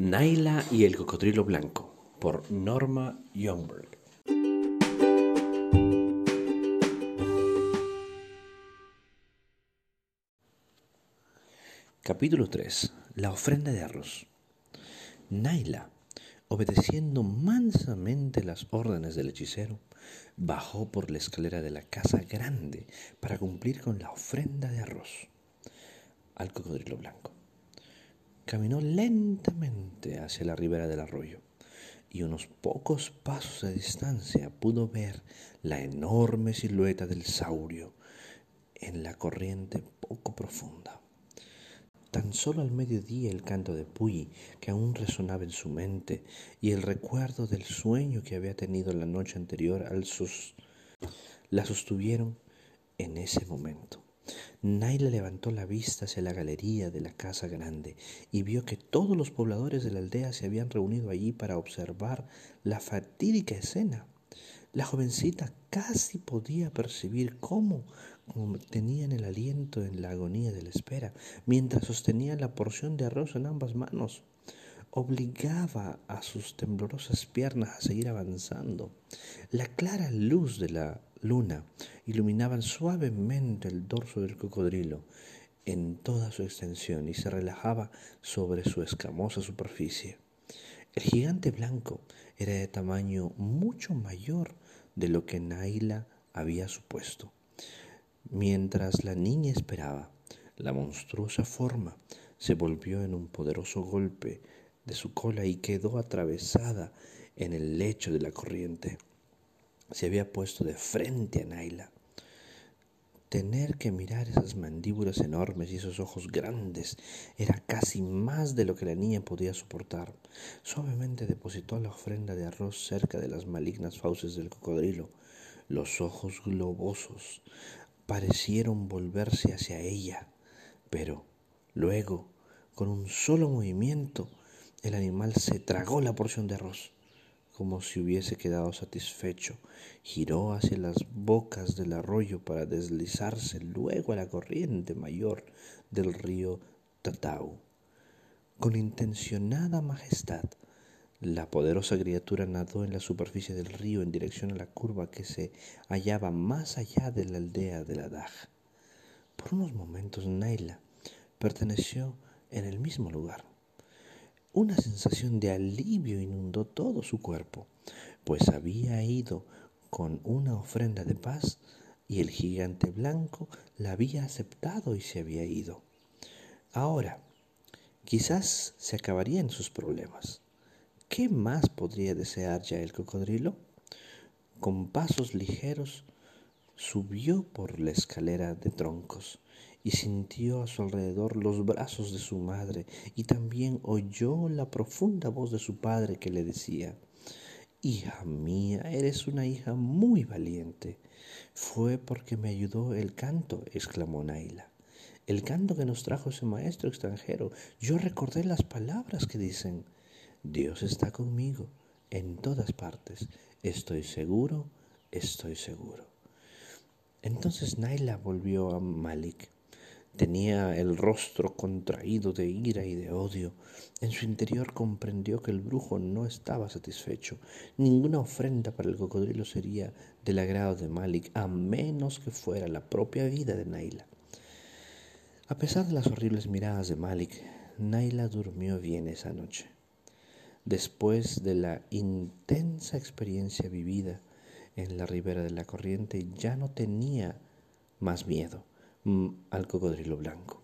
Naila y el cocodrilo blanco por Norma Youngberg. Capítulo 3. La ofrenda de arroz. Naila, obedeciendo mansamente las órdenes del hechicero, bajó por la escalera de la casa grande para cumplir con la ofrenda de arroz al cocodrilo blanco. Caminó lentamente hacia la ribera del arroyo y unos pocos pasos de distancia pudo ver la enorme silueta del saurio en la corriente poco profunda. Tan solo al mediodía el canto de Puyi, que aún resonaba en su mente, y el recuerdo del sueño que había tenido la noche anterior al sus... la sostuvieron en ese momento. Naila levantó la vista hacia la galería de la casa grande y vio que todos los pobladores de la aldea se habían reunido allí para observar la fatídica escena. La jovencita casi podía percibir cómo tenían el aliento en la agonía de la espera, mientras sostenían la porción de arroz en ambas manos. Obligaba a sus temblorosas piernas a seguir avanzando. La clara luz de la luna iluminaban suavemente el dorso del cocodrilo en toda su extensión y se relajaba sobre su escamosa superficie. El gigante blanco era de tamaño mucho mayor de lo que Naila había supuesto. Mientras la niña esperaba, la monstruosa forma se volvió en un poderoso golpe de su cola y quedó atravesada en el lecho de la corriente se había puesto de frente a Naila. Tener que mirar esas mandíbulas enormes y esos ojos grandes era casi más de lo que la niña podía soportar. Suavemente depositó la ofrenda de arroz cerca de las malignas fauces del cocodrilo. Los ojos globosos parecieron volverse hacia ella, pero luego, con un solo movimiento, el animal se tragó la porción de arroz como si hubiese quedado satisfecho, giró hacia las bocas del arroyo para deslizarse luego a la corriente mayor del río Tatau. Con intencionada majestad, la poderosa criatura nadó en la superficie del río en dirección a la curva que se hallaba más allá de la aldea de la Daj. Por unos momentos Naila perteneció en el mismo lugar. Una sensación de alivio inundó todo su cuerpo, pues había ido con una ofrenda de paz y el gigante blanco la había aceptado y se había ido. Ahora, quizás se acabarían sus problemas. ¿Qué más podría desear ya el cocodrilo? Con pasos ligeros subió por la escalera de troncos y sintió a su alrededor los brazos de su madre y también oyó la profunda voz de su padre que le decía, Hija mía, eres una hija muy valiente. Fue porque me ayudó el canto, exclamó Naila. El canto que nos trajo ese maestro extranjero. Yo recordé las palabras que dicen, Dios está conmigo en todas partes. Estoy seguro, estoy seguro. Entonces Naila volvió a Malik Tenía el rostro contraído de ira y de odio. En su interior comprendió que el brujo no estaba satisfecho. Ninguna ofrenda para el cocodrilo sería del agrado de Malik, a menos que fuera la propia vida de Naila. A pesar de las horribles miradas de Malik, Naila durmió bien esa noche. Después de la intensa experiencia vivida en la ribera de la corriente, ya no tenía más miedo. Mm, al cocodrilo blanco.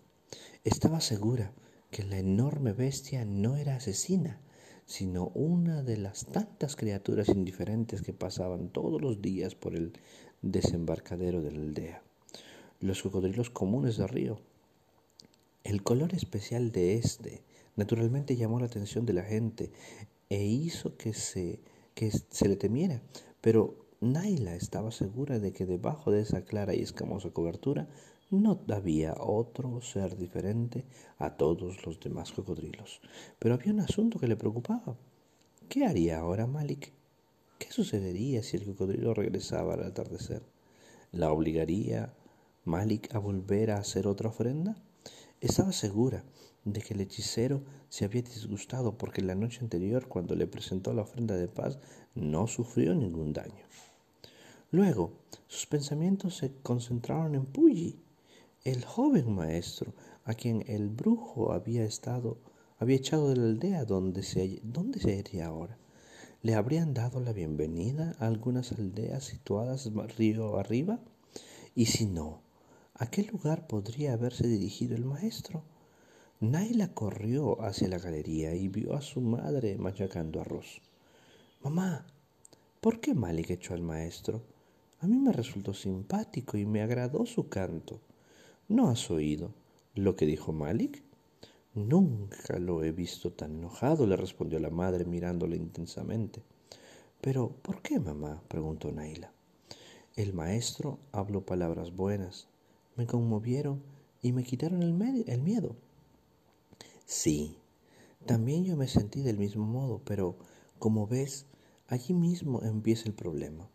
Estaba segura que la enorme bestia no era asesina, sino una de las tantas criaturas indiferentes que pasaban todos los días por el desembarcadero de la aldea. Los cocodrilos comunes del río. El color especial de este naturalmente llamó la atención de la gente e hizo que se, que se le temiera, pero Naila estaba segura de que debajo de esa clara y escamosa cobertura no había otro ser diferente a todos los demás cocodrilos. Pero había un asunto que le preocupaba. ¿Qué haría ahora Malik? ¿Qué sucedería si el cocodrilo regresaba al atardecer? ¿La obligaría Malik a volver a hacer otra ofrenda? Estaba segura de que el hechicero se había disgustado porque la noche anterior, cuando le presentó la ofrenda de paz, no sufrió ningún daño. Luego, sus pensamientos se concentraron en Puyi, el joven maestro a quien el brujo había estado, había echado de la aldea donde se, donde se iría ahora. ¿Le habrían dado la bienvenida a algunas aldeas situadas río arriba? Y si no, ¿a qué lugar podría haberse dirigido el maestro? Naila corrió hacia la galería y vio a su madre machacando arroz. Mamá, ¿por qué Malik echó al maestro? A mí me resultó simpático y me agradó su canto. ¿No has oído lo que dijo Malik? Nunca lo he visto tan enojado, le respondió la madre mirándole intensamente. Pero, ¿por qué, mamá? preguntó Naila. El maestro habló palabras buenas, me conmovieron y me quitaron el, el miedo. Sí, también yo me sentí del mismo modo, pero, como ves, allí mismo empieza el problema.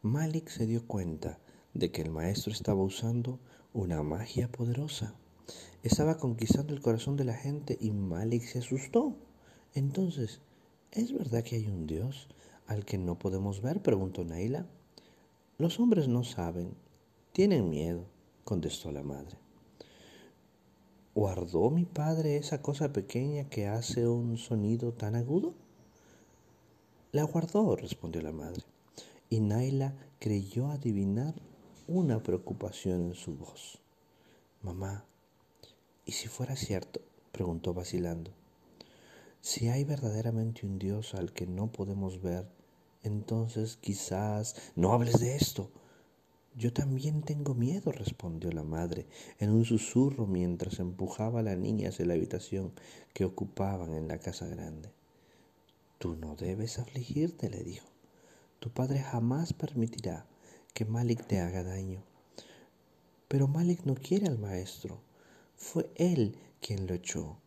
Malik se dio cuenta de que el maestro estaba usando una magia poderosa. Estaba conquistando el corazón de la gente y Malik se asustó. Entonces, ¿es verdad que hay un Dios al que no podemos ver? preguntó Naila. Los hombres no saben, tienen miedo, contestó la madre. ¿Guardó mi padre esa cosa pequeña que hace un sonido tan agudo? La guardó, respondió la madre, y Naila creyó adivinar una preocupación en su voz. Mamá, ¿Y si fuera cierto? preguntó vacilando. Si hay verdaderamente un Dios al que no podemos ver, entonces quizás... No hables de esto. Yo también tengo miedo, respondió la madre en un susurro mientras empujaba a la niña hacia la habitación que ocupaban en la casa grande. Tú no debes afligirte, le dijo. Tu padre jamás permitirá que Malik te haga daño. Pero Malik no quiere al maestro. Fue él quien lo echó.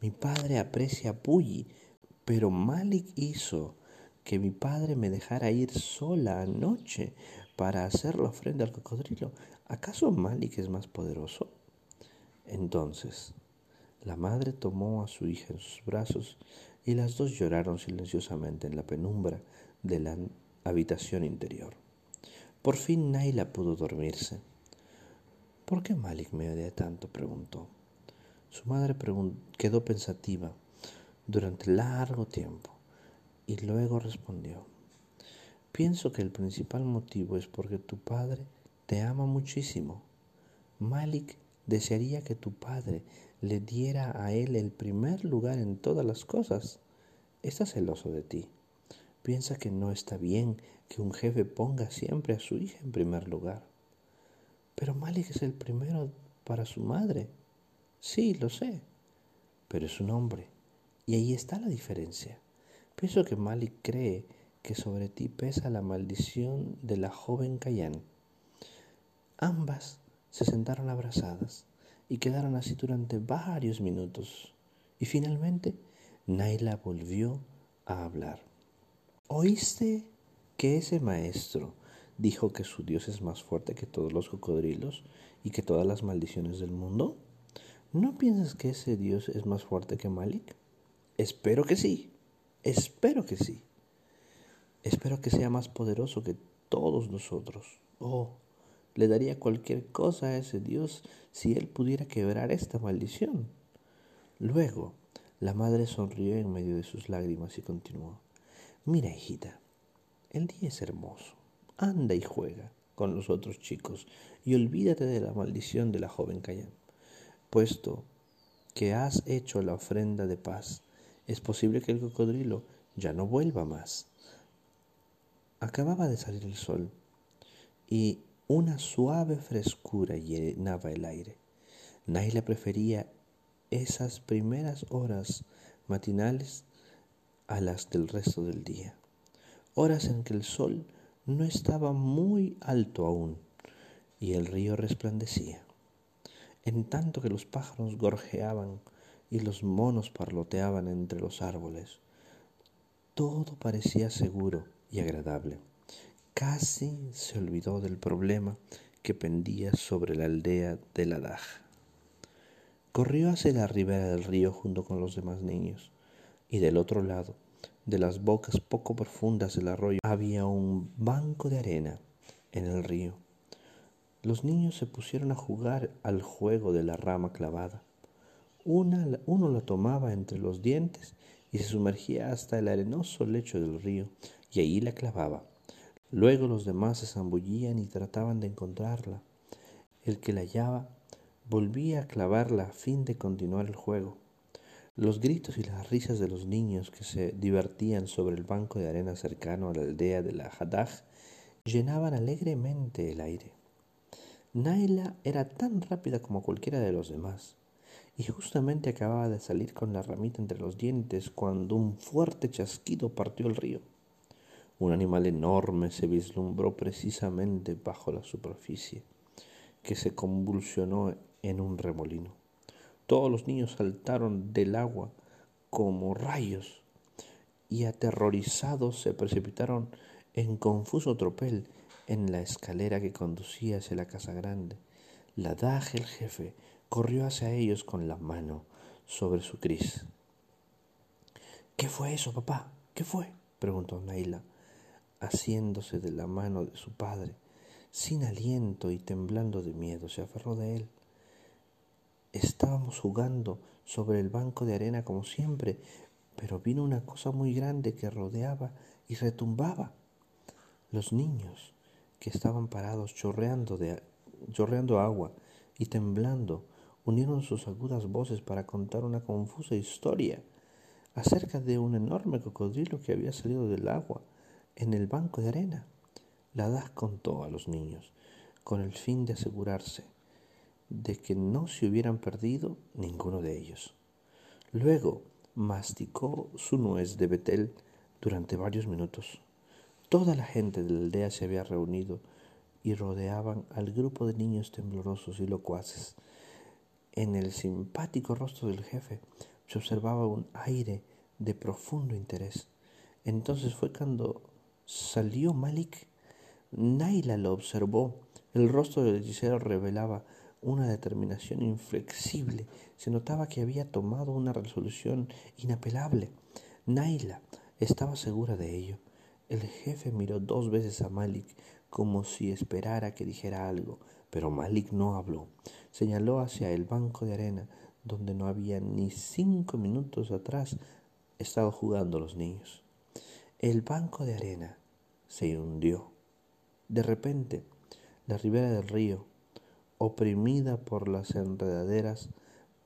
Mi padre aprecia a Puyi, pero Malik hizo que mi padre me dejara ir sola anoche para hacerlo frente al cocodrilo. ¿Acaso Malik es más poderoso? Entonces, la madre tomó a su hija en sus brazos y las dos lloraron silenciosamente en la penumbra de la habitación interior. Por fin Naila pudo dormirse. ¿Por qué Malik me odia tanto? preguntó. Su madre quedó pensativa durante largo tiempo y luego respondió. Pienso que el principal motivo es porque tu padre te ama muchísimo. Malik desearía que tu padre le diera a él el primer lugar en todas las cosas. Está celoso de ti. Piensa que no está bien que un jefe ponga siempre a su hija en primer lugar. Pero Malik es el primero para su madre. Sí, lo sé. Pero es un hombre. Y ahí está la diferencia. Pienso que Malik cree que sobre ti pesa la maldición de la joven Cayan. Ambas se sentaron abrazadas y quedaron así durante varios minutos. Y finalmente Naila volvió a hablar. ¿Oíste que ese maestro dijo que su Dios es más fuerte que todos los cocodrilos y que todas las maldiciones del mundo? ¿No piensas que ese Dios es más fuerte que Malik? Espero que sí, espero que sí. Espero que sea más poderoso que todos nosotros. Oh, le daría cualquier cosa a ese Dios si él pudiera quebrar esta maldición. Luego, la madre sonrió en medio de sus lágrimas y continuó. Mira, hijita, el día es hermoso. Anda y juega con los otros chicos y olvídate de la maldición de la joven Cayán. Puesto que has hecho la ofrenda de paz, es posible que el cocodrilo ya no vuelva más. Acababa de salir el sol y una suave frescura llenaba el aire. Naila prefería esas primeras horas matinales a las del resto del día, horas en que el sol no estaba muy alto aún y el río resplandecía, en tanto que los pájaros gorjeaban y los monos parloteaban entre los árboles. Todo parecía seguro y agradable. Casi se olvidó del problema que pendía sobre la aldea de la Daja. corrió hacia la ribera del río junto con los demás niños, y del otro lado, de las bocas poco profundas del arroyo, había un banco de arena en el río. Los niños se pusieron a jugar al juego de la rama clavada. uno la tomaba entre los dientes y se sumergía hasta el arenoso lecho del río, y allí la clavaba. Luego los demás se zambullían y trataban de encontrarla. El que la hallaba volvía a clavarla a fin de continuar el juego. Los gritos y las risas de los niños que se divertían sobre el banco de arena cercano a la aldea de la Haddad llenaban alegremente el aire. Naila era tan rápida como cualquiera de los demás y justamente acababa de salir con la ramita entre los dientes cuando un fuerte chasquido partió el río. Un animal enorme se vislumbró precisamente bajo la superficie, que se convulsionó en un remolino. Todos los niños saltaron del agua como rayos y aterrorizados se precipitaron en confuso tropel en la escalera que conducía hacia la casa grande. La daje el jefe corrió hacia ellos con la mano sobre su cris. ¿Qué fue eso, papá? ¿Qué fue? preguntó Naila, haciéndose de la mano de su padre. Sin aliento y temblando de miedo, se aferró de él. Estábamos jugando sobre el banco de arena como siempre, pero vino una cosa muy grande que rodeaba y retumbaba. Los niños, que estaban parados chorreando, de, chorreando agua y temblando, unieron sus agudas voces para contar una confusa historia acerca de un enorme cocodrilo que había salido del agua en el banco de arena. La DAS contó a los niños con el fin de asegurarse de que no se hubieran perdido ninguno de ellos. Luego masticó su nuez de Betel durante varios minutos. Toda la gente de la aldea se había reunido y rodeaban al grupo de niños temblorosos y locuaces en el simpático rostro del jefe se observaba un aire de profundo interés. Entonces fue cuando salió Malik. Naila lo observó. El rostro del hechicero revelaba una determinación inflexible. Se notaba que había tomado una resolución inapelable. Naila estaba segura de ello. El jefe miró dos veces a Malik como si esperara que dijera algo, pero Malik no habló. Señaló hacia el banco de arena donde no había ni cinco minutos atrás estado jugando los niños. El banco de arena se hundió. De repente, la ribera del río, oprimida por las enredaderas,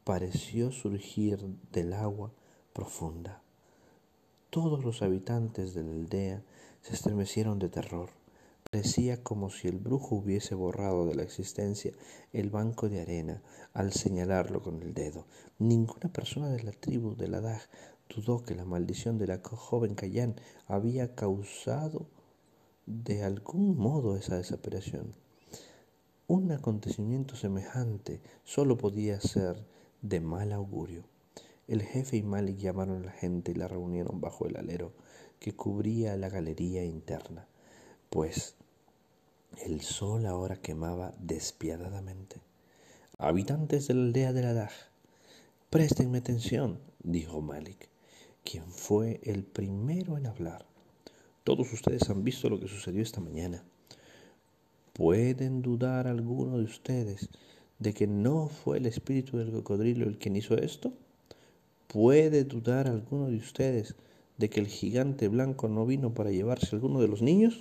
pareció surgir del agua profunda. Todos los habitantes de la aldea se estremecieron de terror. Parecía como si el brujo hubiese borrado de la existencia el banco de arena al señalarlo con el dedo. Ninguna persona de la tribu de la Daj dudó que la maldición de la joven Cayán había causado de algún modo esa desaparición. Un acontecimiento semejante solo podía ser de mal augurio. El jefe y Malik llamaron a la gente y la reunieron bajo el alero que cubría la galería interna, pues el sol ahora quemaba despiadadamente. Habitantes de la aldea de la Daj, préstenme atención, dijo Malik, quien fue el primero en hablar. Todos ustedes han visto lo que sucedió esta mañana. ¿Pueden dudar alguno de ustedes de que no fue el espíritu del cocodrilo el quien hizo esto? ¿Puede dudar alguno de ustedes de que el gigante blanco no vino para llevarse alguno de los niños?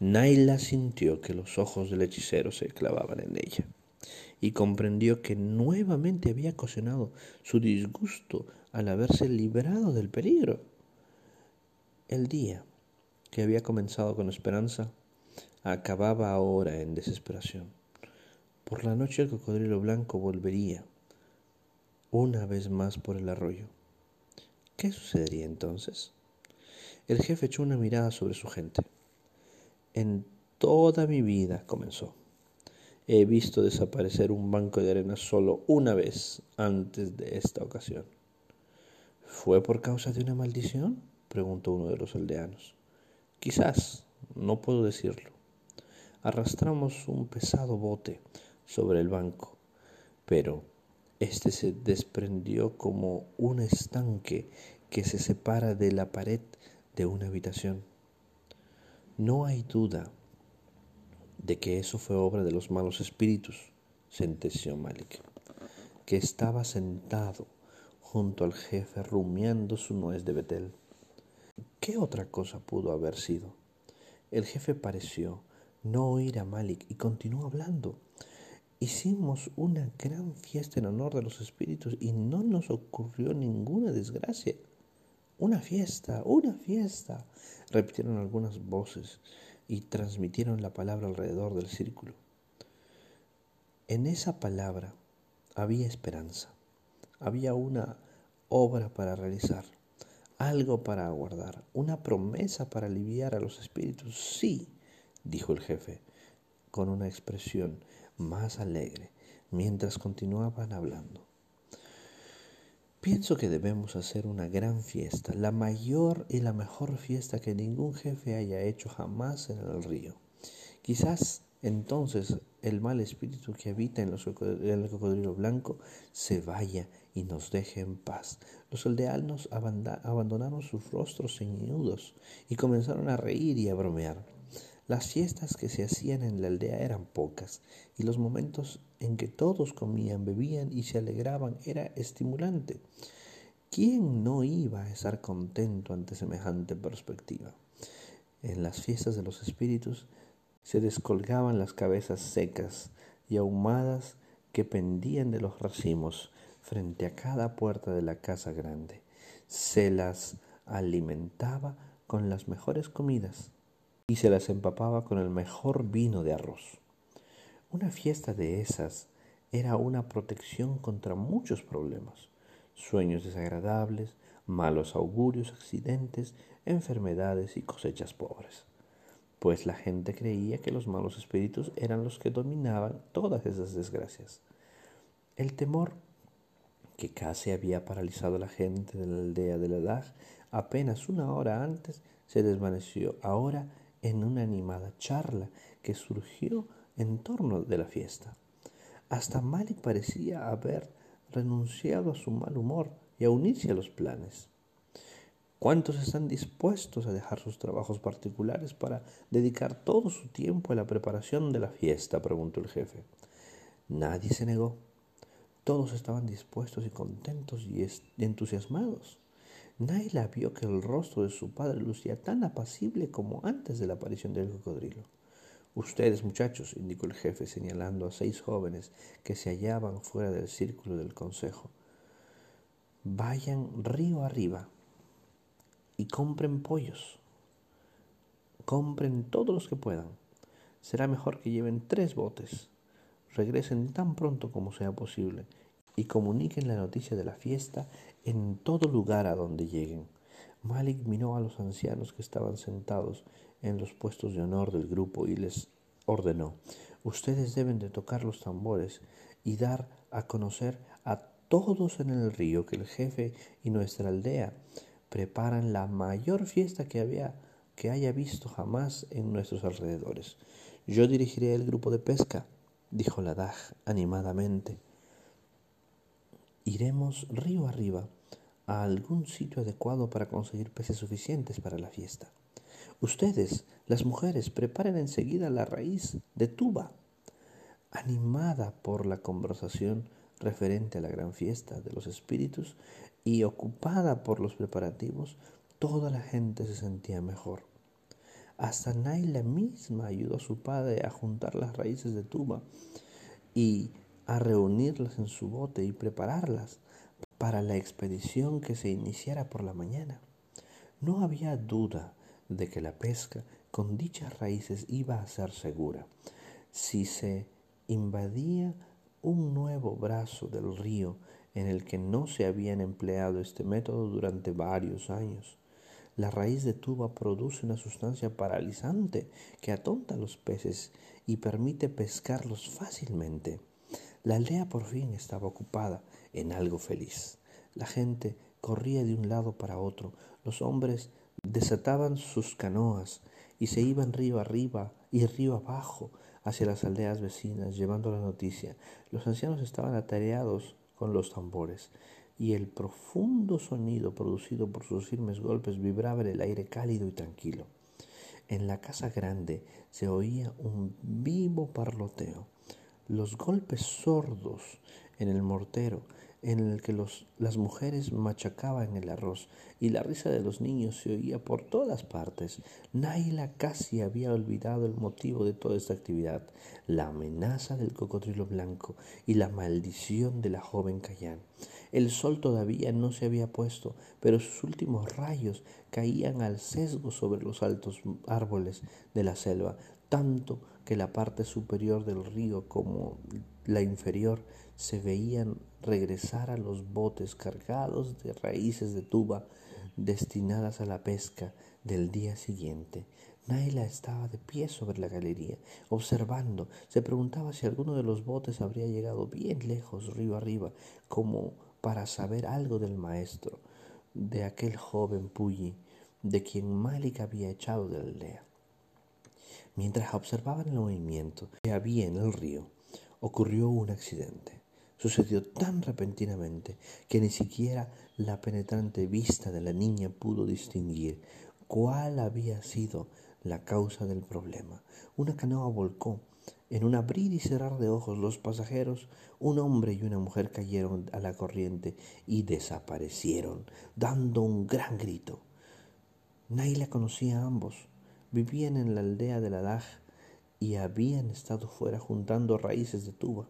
Naila sintió que los ojos del hechicero se clavaban en ella y comprendió que nuevamente había ocasionado su disgusto al haberse librado del peligro. El día, que había comenzado con esperanza, acababa ahora en desesperación. Por la noche el cocodrilo blanco volvería una vez más por el arroyo. ¿Qué sucedería entonces? El jefe echó una mirada sobre su gente. En toda mi vida, comenzó, he visto desaparecer un banco de arena solo una vez antes de esta ocasión. ¿Fue por causa de una maldición? preguntó uno de los aldeanos. Quizás, no puedo decirlo. Arrastramos un pesado bote sobre el banco, pero Este se desprendió como un estanque que se separa de la pared de una habitación. No hay duda de que eso fue obra de los malos espíritus, sentenció Malik, que estaba sentado junto al jefe rumiando su nuez de Betel. ¿Qué otra cosa pudo haber sido? El jefe pareció no oír a Malik y continuó hablando. Hicimos una gran fiesta en honor de los espíritus y no nos ocurrió ninguna desgracia. Una fiesta, una fiesta, repitieron algunas voces y transmitieron la palabra alrededor del círculo. En esa palabra había esperanza, había una obra para realizar, algo para aguardar, una promesa para aliviar a los espíritus. Sí, dijo el jefe, con una expresión más alegre, mientras continuaban hablando. Pienso que debemos hacer una gran fiesta, la mayor y la mejor fiesta que ningún jefe haya hecho jamás en el río. Quizás entonces el mal espíritu que habita en, el cocodrilo blanco se vaya y nos deje en paz. Los aldeanos abandonaron sus rostros ceñudos y comenzaron a reír y a bromear. Las fiestas que se hacían en la aldea eran pocas y los momentos en que todos comían, bebían y se alegraban era estimulante. ¿Quién no iba a estar contento ante semejante perspectiva? En las fiestas de los espíritus se descolgaban las cabezas secas y ahumadas que pendían de los racimos frente a cada puerta de la casa grande. Se las alimentaba con las mejores comidas y se las empapaba con el mejor vino de arroz. Una fiesta de esas era una protección contra muchos problemas, sueños desagradables, malos augurios, accidentes, enfermedades y cosechas pobres, pues la gente creía que los malos espíritus eran los que dominaban todas esas desgracias. El temor que casi había paralizado a la gente de la aldea de la Dag apenas una hora antes se desvaneció. Ahora en una animada charla que surgió en torno de la fiesta. Hasta Malik parecía haber renunciado a su mal humor y a unirse a los planes. ¿Cuántos están dispuestos a dejar sus trabajos particulares para dedicar todo su tiempo a la preparación de la fiesta? preguntó el jefe. Nadie se negó. Todos estaban dispuestos y contentos y entusiasmados. Naila vio que el rostro de su padre lucía tan apacible como antes de la aparición del cocodrilo. Ustedes, muchachos, indicó el jefe señalando a seis jóvenes que se hallaban fuera del círculo del consejo, vayan río arriba y compren pollos. Compren todos los que puedan. Será mejor que lleven tres botes. Regresen tan pronto como sea posible y comuniquen la noticia de la fiesta en todo lugar a donde lleguen. Malik miró a los ancianos que estaban sentados en los puestos de honor del grupo y les ordenó, ustedes deben de tocar los tambores y dar a conocer a todos en el río que el jefe y nuestra aldea preparan la mayor fiesta que había que haya visto jamás en nuestros alrededores. Yo dirigiré el grupo de pesca, dijo la Daj animadamente. Iremos río arriba a algún sitio adecuado para conseguir peces suficientes para la fiesta. Ustedes, las mujeres, preparen enseguida la raíz de tuba. Animada por la conversación referente a la gran fiesta de los espíritus y ocupada por los preparativos, toda la gente se sentía mejor. Hasta Naila misma ayudó a su padre a juntar las raíces de tuba y a reunirlas en su bote y prepararlas para la expedición que se iniciara por la mañana. No había duda de que la pesca con dichas raíces iba a ser segura. Si se invadía un nuevo brazo del río en el que no se habían empleado este método durante varios años, la raíz de tuba produce una sustancia paralizante que atonta a los peces y permite pescarlos fácilmente. La aldea por fin estaba ocupada en algo feliz. La gente corría de un lado para otro, los hombres desataban sus canoas y se iban río arriba y río abajo hacia las aldeas vecinas llevando la noticia. Los ancianos estaban atareados con los tambores, y el profundo sonido producido por sus firmes golpes vibraba en el aire cálido y tranquilo. En la casa grande se oía un vivo parloteo, los golpes sordos en el mortero en el que las mujeres machacaban el arroz y la risa de los niños se oía por todas partes. Naila casi había olvidado el motivo de toda esta actividad, la amenaza del cocodrilo blanco y la maldición de la joven Cayán. El sol todavía no se había puesto, pero sus últimos rayos caían al sesgo sobre los altos árboles de la selva, tanto que la parte superior del río como la inferior se veían regresar a los botes cargados de raíces de tuba destinadas a la pesca del día siguiente. Naila estaba de pie sobre la galería, observando. Se preguntaba si alguno de los botes habría llegado bien lejos, río arriba, como para saber algo del maestro, de aquel joven Pulli, de quien Malik había echado de aldea. Mientras observaban el movimiento que había en el río, ocurrió un accidente. Sucedió tan repentinamente que ni siquiera la penetrante vista de la niña pudo distinguir cuál había sido la causa del problema. Una canoa volcó. En un abrir y cerrar de ojos los pasajeros, un hombre y una mujer cayeron a la corriente y desaparecieron, dando un gran grito. Naila conocía a ambos. Vivían en la aldea de la Daj y habían estado fuera juntando raíces de tuba.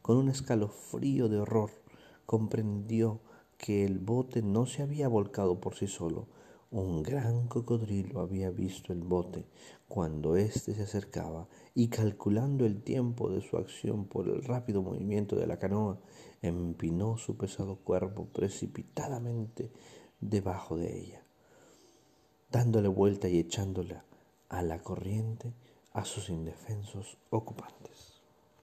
Con un escalofrío de horror comprendió que el bote no se había volcado por sí solo. Un gran cocodrilo había visto el bote cuando éste se acercaba y calculando el tiempo de su acción por el rápido movimiento de la canoa, empinó su pesado cuerpo precipitadamente debajo de ella, dándole vuelta y echándola a la corriente a sus indefensos ocupantes.